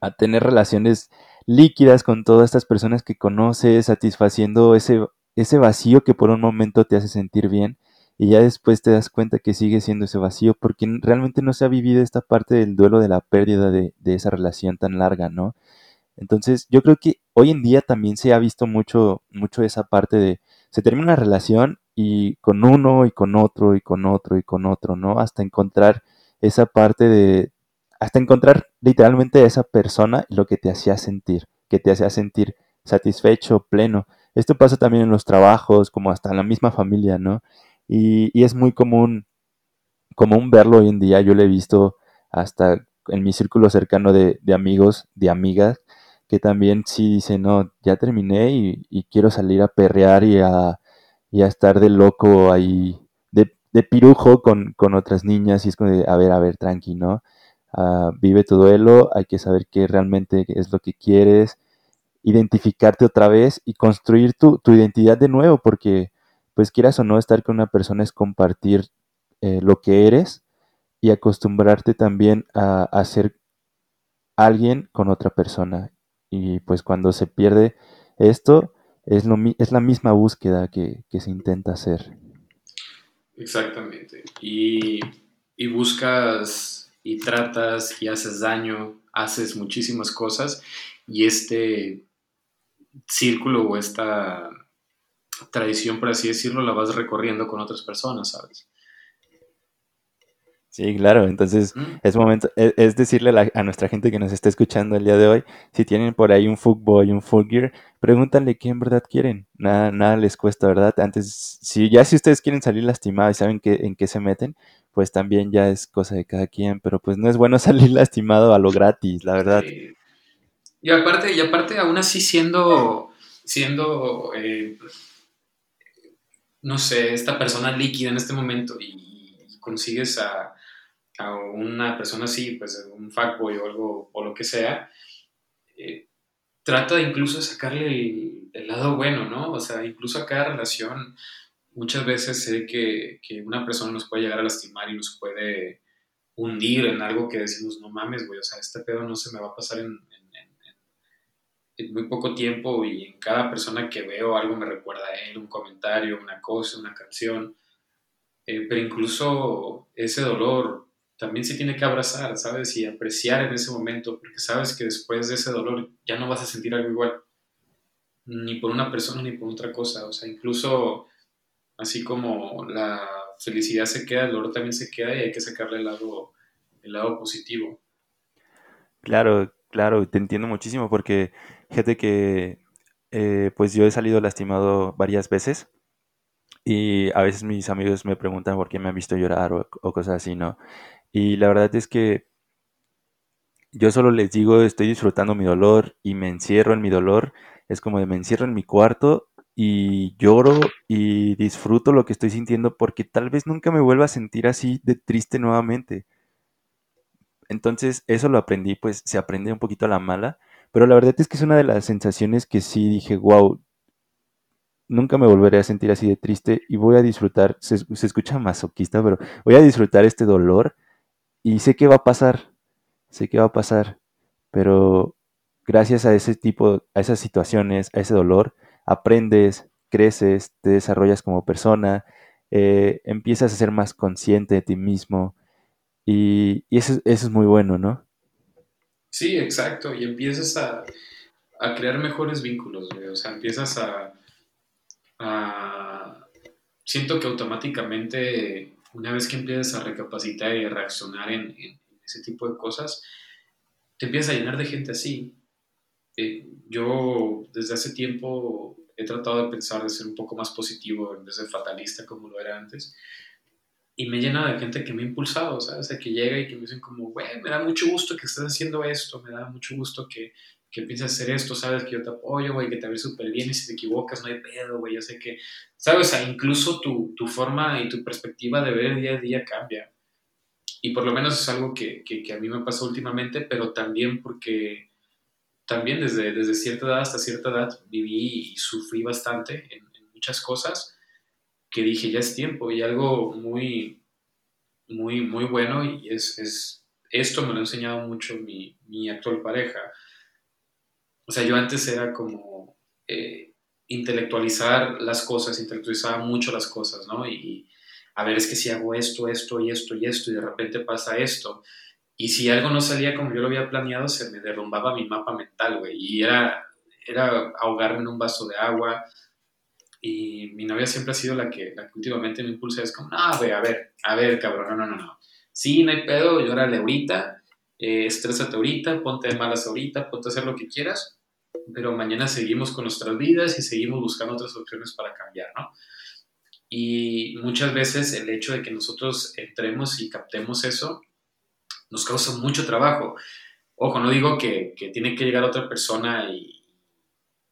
a tener relaciones líquidas con todas estas personas que conoces, satisfaciendo ese, ese vacío que por un momento te hace sentir bien y ya después te das cuenta que sigue siendo ese vacío porque realmente no se ha vivido esta parte del duelo de la pérdida de, de esa relación tan larga, ¿no? Entonces yo creo que hoy en día también se ha visto mucho, mucho esa parte de se termina una relación y con uno y con otro y con otro y con otro, ¿no? Hasta encontrar esa parte de, hasta encontrar literalmente a esa persona lo que te hacía sentir, que te hacía sentir satisfecho, pleno. Esto pasa también en los trabajos, como hasta en la misma familia, ¿no? Y, y es muy común, común verlo hoy en día, yo lo he visto hasta en mi círculo cercano de, amigos, de amigas, que también sí dicen, no, ya terminé y, quiero salir a perrear y a, estar de loco ahí, de, pirujo con, otras niñas, y es como de, a ver, a ver, tranqui, ¿no? Uh, vive tu duelo, hay que saber qué realmente es lo que quieres, identificarte otra vez y construir tu, identidad de nuevo, porque pues quieras o no, estar con una persona es compartir eh, lo que eres, y acostumbrarte también a, a ser alguien con otra persona. Y pues cuando se pierde esto, es, lo, es la misma búsqueda que, que se intenta hacer. Exactamente. Y, y, buscas y tratas y haces daño, haces muchísimas cosas y este círculo o esta tradición, por así decirlo, la vas recorriendo con otras personas, ¿sabes? Sí, claro, entonces es momento, e, es, decirle a, nuestra gente que nos está escuchando el día de hoy, si tienen por ahí un y un gear, pregúntale qué en verdad quieren, nada, nada les cuesta, ¿verdad? Antes, si ya si ustedes quieren salir lastimados y saben que, en qué se meten, pues también ya es cosa de cada quien, pero pues no es bueno salir lastimado a lo gratis, la verdad. Y aparte, y aparte aún así siendo, siendo, eh, no sé, esta persona líquida en este momento y consigues a a una persona así, pues un fuckboy o algo, o lo que sea, eh, trata de incluso sacarle el, lado bueno, ¿no? O sea, incluso a cada relación, muchas veces sé que, que, una persona nos puede llegar a lastimar y nos puede hundir en algo que decimos, no mames, güey, o sea, este pedo no se me va a pasar en, en, muy poco tiempo y en cada persona que veo algo me recuerda a él, un comentario, una cosa, una canción. Eh, pero incluso ese dolor también se tiene que abrazar, ¿sabes? Y apreciar en ese momento, porque sabes que después de ese dolor ya no vas a sentir algo igual, ni por una persona ni por otra cosa, o sea, incluso así como la felicidad se queda, el dolor también se queda y hay que sacarle el lado, el lado positivo. Claro, claro, te entiendo muchísimo porque gente que eh, pues yo he salido lastimado varias veces y a veces mis amigos me preguntan por qué me han visto llorar o, o cosas así, ¿no? Y la verdad es que yo solo les digo, estoy disfrutando mi dolor y me encierro en mi dolor. Es como de me encierro en mi cuarto y lloro y disfruto lo que estoy sintiendo porque tal vez nunca me vuelva a sentir así de triste nuevamente. Entonces, eso lo aprendí, pues se aprende un poquito a la mala, pero la verdad es que es una de las sensaciones que sí dije, wow, nunca me volveré a sentir así de triste y voy a disfrutar, se, se escucha masoquista, pero voy a disfrutar este dolor y sé que va a pasar, sé que va a pasar, pero gracias a ese tipo, a esas situaciones, a ese dolor, aprendes, creces, te desarrollas como persona, eh, empiezas a ser más consciente de ti mismo y, eso, es muy bueno, ¿no? Sí, exacto, y empiezas a, crear mejores vínculos, o sea, empiezas a, a... Siento que automáticamente una vez que empiezas a recapacitar y a reaccionar en, ese tipo de cosas, te empiezas a llenar de gente así. Eh, yo desde hace tiempo he tratado de pensar de ser un poco más positivo en vez de fatalista como lo era antes. Y me llena de gente que me ha impulsado, ¿sabes? que llega y que me dicen como, güey, me da mucho gusto que estés haciendo esto, me da mucho gusto que, que piensas hacer esto, sabes que yo te apoyo, güey, que te ves súper bien y si te equivocas no hay pedo, güey, yo sé que, sabes, o sea, incluso tu, tu, forma y tu perspectiva de ver día a día cambia. Y por lo menos es algo que, que, a mí me pasó últimamente, pero también porque también desde, desde cierta edad hasta cierta edad viví y sufrí bastante en, muchas cosas que dije, ya es tiempo y algo muy, muy, muy bueno y es, es esto me lo ha enseñado mucho mi, mi actual pareja o sea, yo antes era como eh, intelectualizar las cosas, intelectualizaba mucho las cosas, ¿no? Y a ver, es que si hago esto, esto y esto y esto y de repente pasa esto. Y si algo no salía como yo lo había planeado, se me derrumbaba mi mapa mental, güey. Y era, era ahogarme en un vaso de agua. Y mi novia siempre ha sido la que, la que últimamente me impulsa. Es como, no, güey, a ver, a ver, cabrón, no, no, no, no. Sí, no hay pedo, llórale ahorita, eh, estrésate ahorita, ponte de malas ahorita, ponte a hacer lo que quieras, pero mañana seguimos con nuestras vidas y seguimos buscando otras opciones para cambiar, ¿no? Y muchas veces el hecho de que nosotros entremos y captemos eso nos causa mucho trabajo. Ojo, no digo que, que tiene que llegar otra persona y,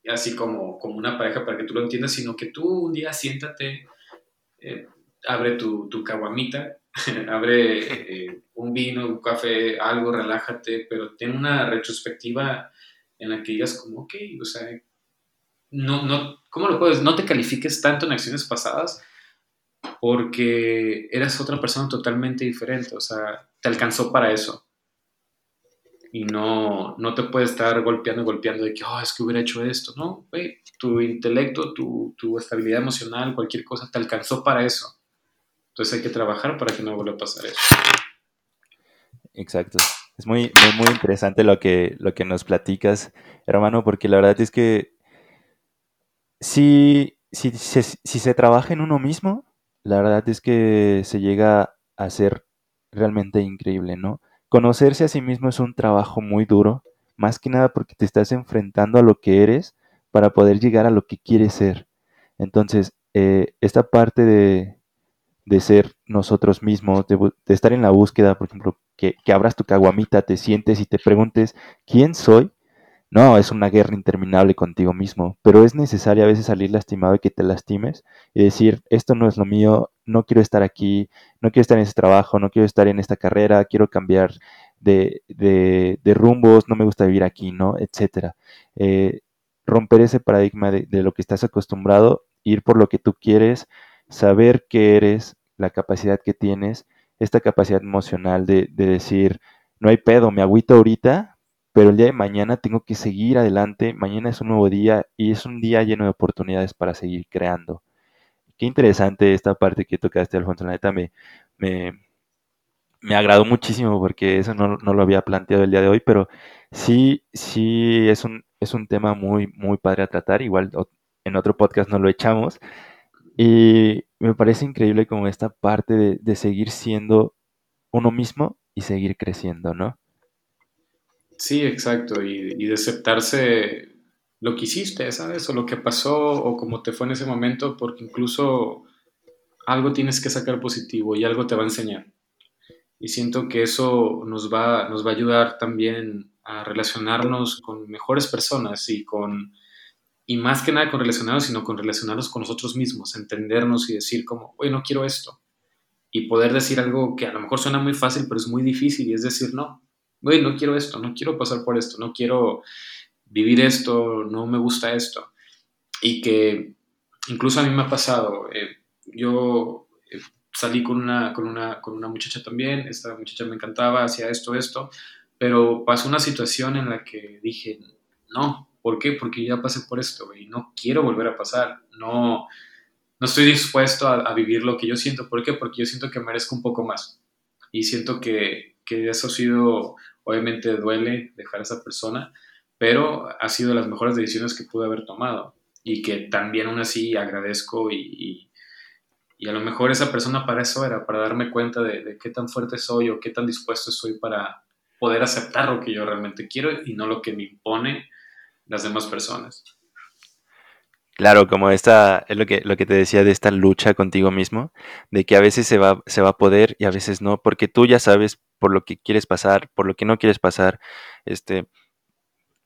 así como, como una pareja para que tú lo entiendas, sino que tú un día siéntate, eh, abre tu, tu caguamita, abre eh, un vino, un café, algo, relájate, pero ten una retrospectiva en la que digas como, ok, o sea, no, no, ¿cómo lo puedes? No te califiques tanto en acciones pasadas, porque eras otra persona totalmente diferente, o sea, te alcanzó para eso. Y no, no te puedes estar golpeando y golpeando de que, oh, es que hubiera hecho esto, ¿no? tu intelecto, tu, tu estabilidad emocional, cualquier cosa, te alcanzó para eso. Entonces hay que trabajar para que no vuelva a pasar eso. Exacto. Es muy, muy, interesante lo que, lo que nos platicas, hermano, porque la verdad es que si, si, si se trabaja en uno mismo, la verdad es que se llega a ser realmente increíble, ¿no? Conocerse a sí mismo es un trabajo muy duro, más que nada porque te estás enfrentando a lo que eres para poder llegar a lo que quieres ser. Entonces, eh, esta parte de, de, ser nosotros mismos, de, estar en la búsqueda, por ejemplo, que abras tu caguamita, te sientes y te preguntes, ¿quién soy? No, es una guerra interminable contigo mismo, pero es necesario a veces salir lastimado y que te lastimes y decir, esto no es lo mío, no quiero estar aquí, no quiero estar en ese trabajo, no quiero estar en esta carrera, quiero cambiar de, de, de rumbos, no me gusta vivir aquí, ¿no? Etcétera. Eh, romper ese paradigma de, de lo que estás acostumbrado, ir por lo que tú quieres, saber qué eres, la capacidad que tienes, esta capacidad emocional de, de decir, no hay pedo, me agüito ahorita, pero el día de mañana tengo que seguir adelante, mañana es un nuevo día y es un día lleno de oportunidades para seguir creando. Qué interesante esta parte que tocaste, Alfonso, la neta me, me, me agradó muchísimo porque eso no, no, lo había planteado el día de hoy, pero sí, sí es un, es un tema muy, muy padre a tratar, igual en otro podcast no lo echamos, y me parece increíble como esta parte de, de seguir siendo uno mismo y seguir creciendo, ¿no? Sí, exacto, y, y, de aceptarse lo que hiciste, ¿sabes? O lo que pasó, o cómo te fue en ese momento, porque incluso algo tienes que sacar positivo y algo te va a enseñar. Y siento que eso nos va, nos va a ayudar también a relacionarnos con mejores personas y con, y más que nada con relacionarnos, sino con relacionarnos con nosotros mismos, entendernos y decir como, oye, no quiero esto. Y poder decir algo que a lo mejor suena muy fácil, pero es muy difícil, y es decir, no, güey, no quiero esto, no quiero pasar por esto, no quiero vivir esto, no me gusta esto. Y que incluso a mí me ha pasado, eh, yo eh, salí con una, con, una, con una muchacha también, esta muchacha me encantaba, hacía esto, esto, pero pasó una situación en la que dije, no, ¿por qué? Porque ya pasé por esto y no quiero volver a pasar, no, no estoy dispuesto a, a, vivir lo que yo siento, ¿por qué? Porque yo siento que merezco un poco más y siento que, que eso ha sido Obviamente duele dejar a esa persona, pero ha sido las mejores decisiones que pude haber tomado y que también aún así agradezco y, y, a lo mejor esa persona para eso era, para darme cuenta de, de, qué tan fuerte soy o qué tan dispuesto soy para poder aceptar lo que yo realmente quiero y no lo que me impone las demás personas. Claro, como esta, es lo que, lo que te decía de esta lucha contigo mismo, de que a veces se va, se va a poder y a veces no, porque tú ya sabes por lo que quieres pasar, por lo que no quieres pasar, este,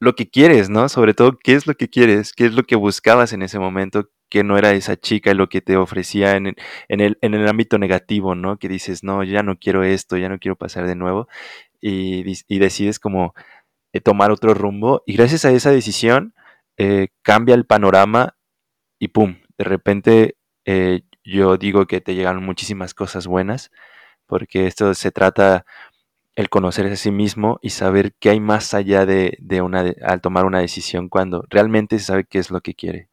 lo que quieres, ¿no? Sobre todo, ¿qué es lo que quieres? ¿Qué es lo que buscabas en ese momento? Que no era esa chica lo que te ofrecía en el, en el, en el ámbito negativo, ¿no? Que dices, no, ya no quiero esto, ya no quiero pasar de nuevo, y, decides como eh, tomar otro rumbo, y gracias a esa decisión, eh, cambia el panorama y pum, de repente eh, yo digo que te llegan muchísimas cosas buenas, porque esto se trata el conocer a sí mismo y saber qué hay más allá de, una de, al tomar una decisión cuando realmente se sabe qué es lo que quiere.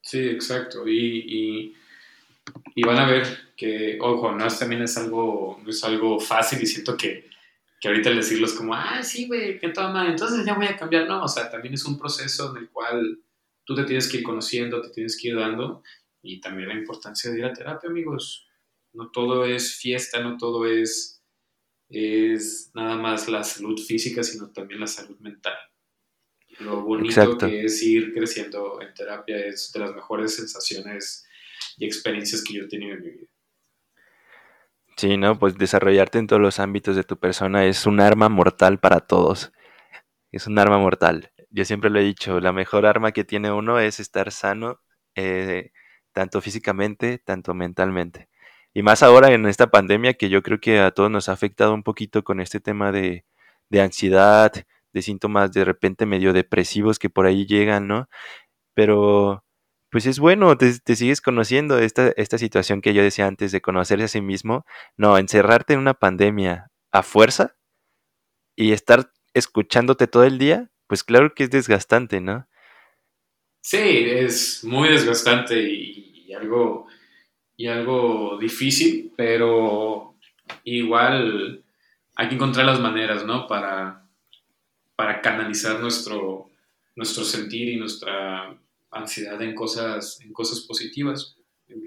Sí, exacto. Y, y, van a ver que, ojo, no es, también es algo, no es algo fácil y siento que, que ahorita el decirlo es como, ah, sí, güey, que toda madre, entonces ya voy a cambiar. No, o sea, también es un proceso en el cual tú te tienes que ir conociendo, te tienes que ir dando y también la importancia de ir a terapia, amigos. No todo es fiesta, no todo es, es nada más la salud física, sino también la salud mental. Lo bonito Exacto. que es ir creciendo en terapia es de las mejores sensaciones y experiencias que yo he tenido en mi vida. Sí, ¿no? Pues desarrollarte en todos los ámbitos de tu persona es un arma mortal para todos. Es un arma mortal yo siempre lo he dicho, la mejor arma que tiene uno es estar sano, eh, tanto físicamente, tanto mentalmente. Y más ahora en esta pandemia que yo creo que a todos nos ha afectado un poquito con este tema de, de ansiedad, de síntomas de repente medio depresivos que por ahí llegan, ¿no? Pero pues es bueno, te, te sigues conociendo esta, esta situación que yo decía antes de conocerse a sí mismo. No, encerrarte en una pandemia a fuerza y estar escuchándote todo el día, pues claro que es desgastante, ¿no? Sí, es muy desgastante y, algo, y algo difícil, pero igual hay que encontrar las maneras, ¿no? Para, para canalizar nuestro, nuestro sentir y nuestra ansiedad en cosas, en cosas positivas.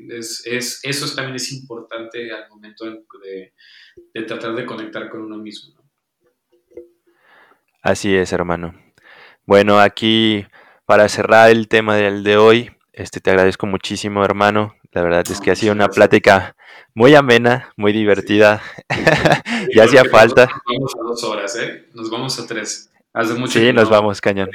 Es, es, eso también es importante al momento de, de tratar de conectar con uno mismo. Así es, hermano. Bueno, aquí para cerrar el tema del de hoy, este te agradezco muchísimo, hermano. La verdad es que ha sido una plática muy amena, muy divertida. ya hacía falta. Nos vamos a dos horas, ¿eh? Nos vamos a tres. Hace mucho sí, nos vamos, cañón.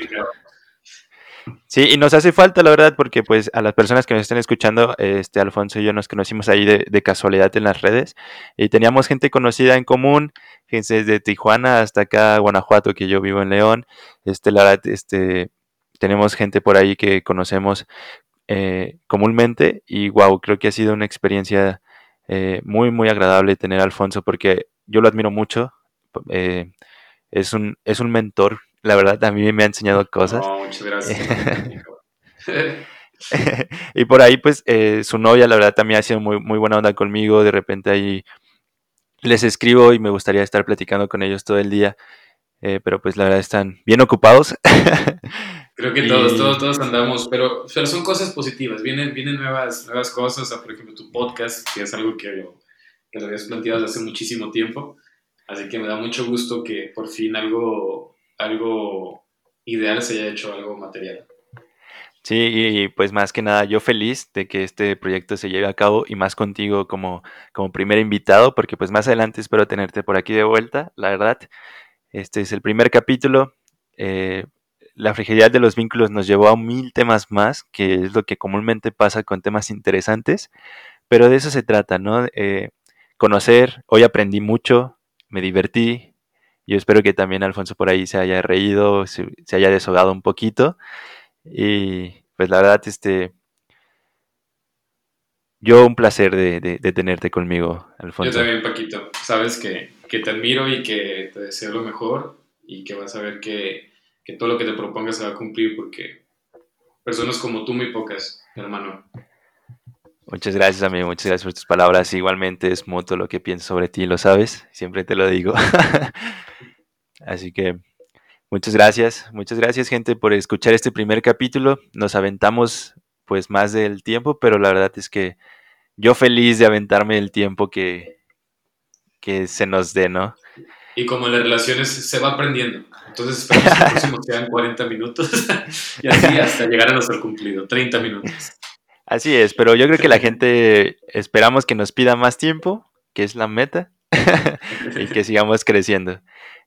Sí, y nos hace falta, la verdad, porque pues a las personas que nos estén escuchando, este Alfonso y yo nos conocimos ahí de, casualidad en las redes y teníamos gente conocida en común, gente desde Tijuana hasta acá, Guanajuato, que yo vivo en León. Este, la verdad, este, tenemos gente por ahí que conocemos eh, comúnmente y wow, creo que ha sido una experiencia eh, muy, muy agradable tener a Alfonso porque yo lo admiro mucho. Eh, es, un, es un mentor la verdad, a mí me ha enseñado cosas. muchas gracias. y por ahí, pues, eh, su novia, la verdad, también ha sido muy, muy buena onda conmigo. De repente ahí les escribo y me gustaría estar platicando con ellos todo el día. Eh, pero pues la verdad están bien ocupados. Creo que todos, todos, todos andamos, pero, pero son cosas positivas, vienen, vienen nuevas, nuevas cosas, por ejemplo tu podcast, que es algo que lo, que lo habías planteado desde hace muchísimo tiempo, así que me da mucho gusto que por fin algo, algo ideal se haya hecho algo material. Sí, y pues más que nada yo feliz de que este proyecto se lleve a cabo y más contigo como, como primer invitado, porque pues más adelante espero tenerte por aquí de vuelta, la verdad. Este es el primer capítulo. Eh, la fragilidad de los vínculos nos llevó a mil temas más, que es lo que comúnmente pasa con temas interesantes, pero de eso se trata, ¿no? Eh, conocer, hoy aprendí mucho, me divertí, yo espero que también Alfonso por ahí se haya reído, se, haya deshogado un poquito. Y pues la verdad, este, yo un placer de, tenerte conmigo, Alfonso. Yo también, Paquito. Sabes que, te admiro y que te deseo lo mejor y que vas a ver que, que todo lo que te propongas se va a cumplir porque personas como tú muy pocas, hermano. Muchas gracias, amigo. Muchas gracias por tus palabras. Igualmente es mutuo lo que pienso sobre ti, lo sabes. Siempre te lo digo. Así que muchas gracias. Muchas gracias, gente, por escuchar este primer capítulo. Nos aventamos pues más del tiempo, pero la verdad es que yo feliz de aventarme el tiempo que, que se nos dé, ¿no? Y como en las relaciones se va aprendiendo. Entonces esperamos que el próximo sean 40 minutos y así hasta llegar a nuestro cumplido, 30 minutos. Así es, pero yo creo que la gente esperamos que nos pida más tiempo, que es la meta, y que sigamos creciendo.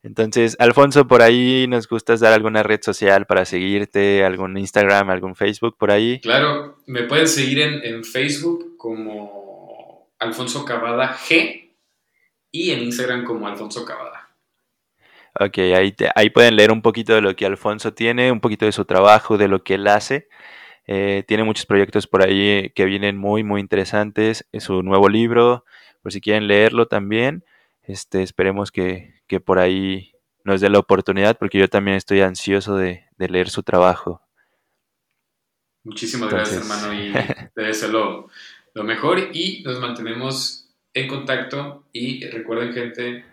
Entonces, Alfonso, por ahí nos gustas dar alguna red social para seguirte, algún Instagram, algún Facebook por ahí. Claro, me pueden seguir en, Facebook como Alfonso Cavada G y en Instagram como Alfonso Cavada. Ok, ahí, ahí pueden leer un poquito de lo que Alfonso tiene, un poquito de su trabajo, de lo que él hace. Eh, tiene muchos proyectos por ahí que vienen muy, muy interesantes. Es su nuevo libro, por si quieren leerlo también. Este, esperemos que, por ahí nos dé la oportunidad, porque yo también estoy ansioso de, leer su trabajo. Muchísimas gracias, hermano, y te deseo lo, mejor y nos mantenemos en contacto y recuerden, gente,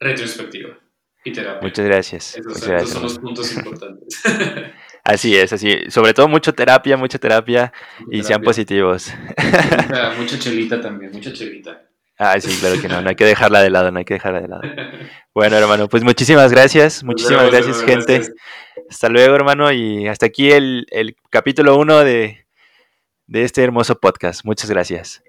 retrospectiva y terapia. Muchas gracias. esos son los puntos importantes. Así es, así. Sobre todo mucha terapia, mucha terapia y sean positivos. Mucha, chelita también, mucha chelita. Ah, sí, claro que no, no hay que dejarla de lado, no hay que dejarla de lado. Bueno, hermano, pues muchísimas gracias, muchísimas gracias, gente. Hasta luego, hermano, y hasta aquí el, el capítulo uno de, de este hermoso podcast. Muchas gracias.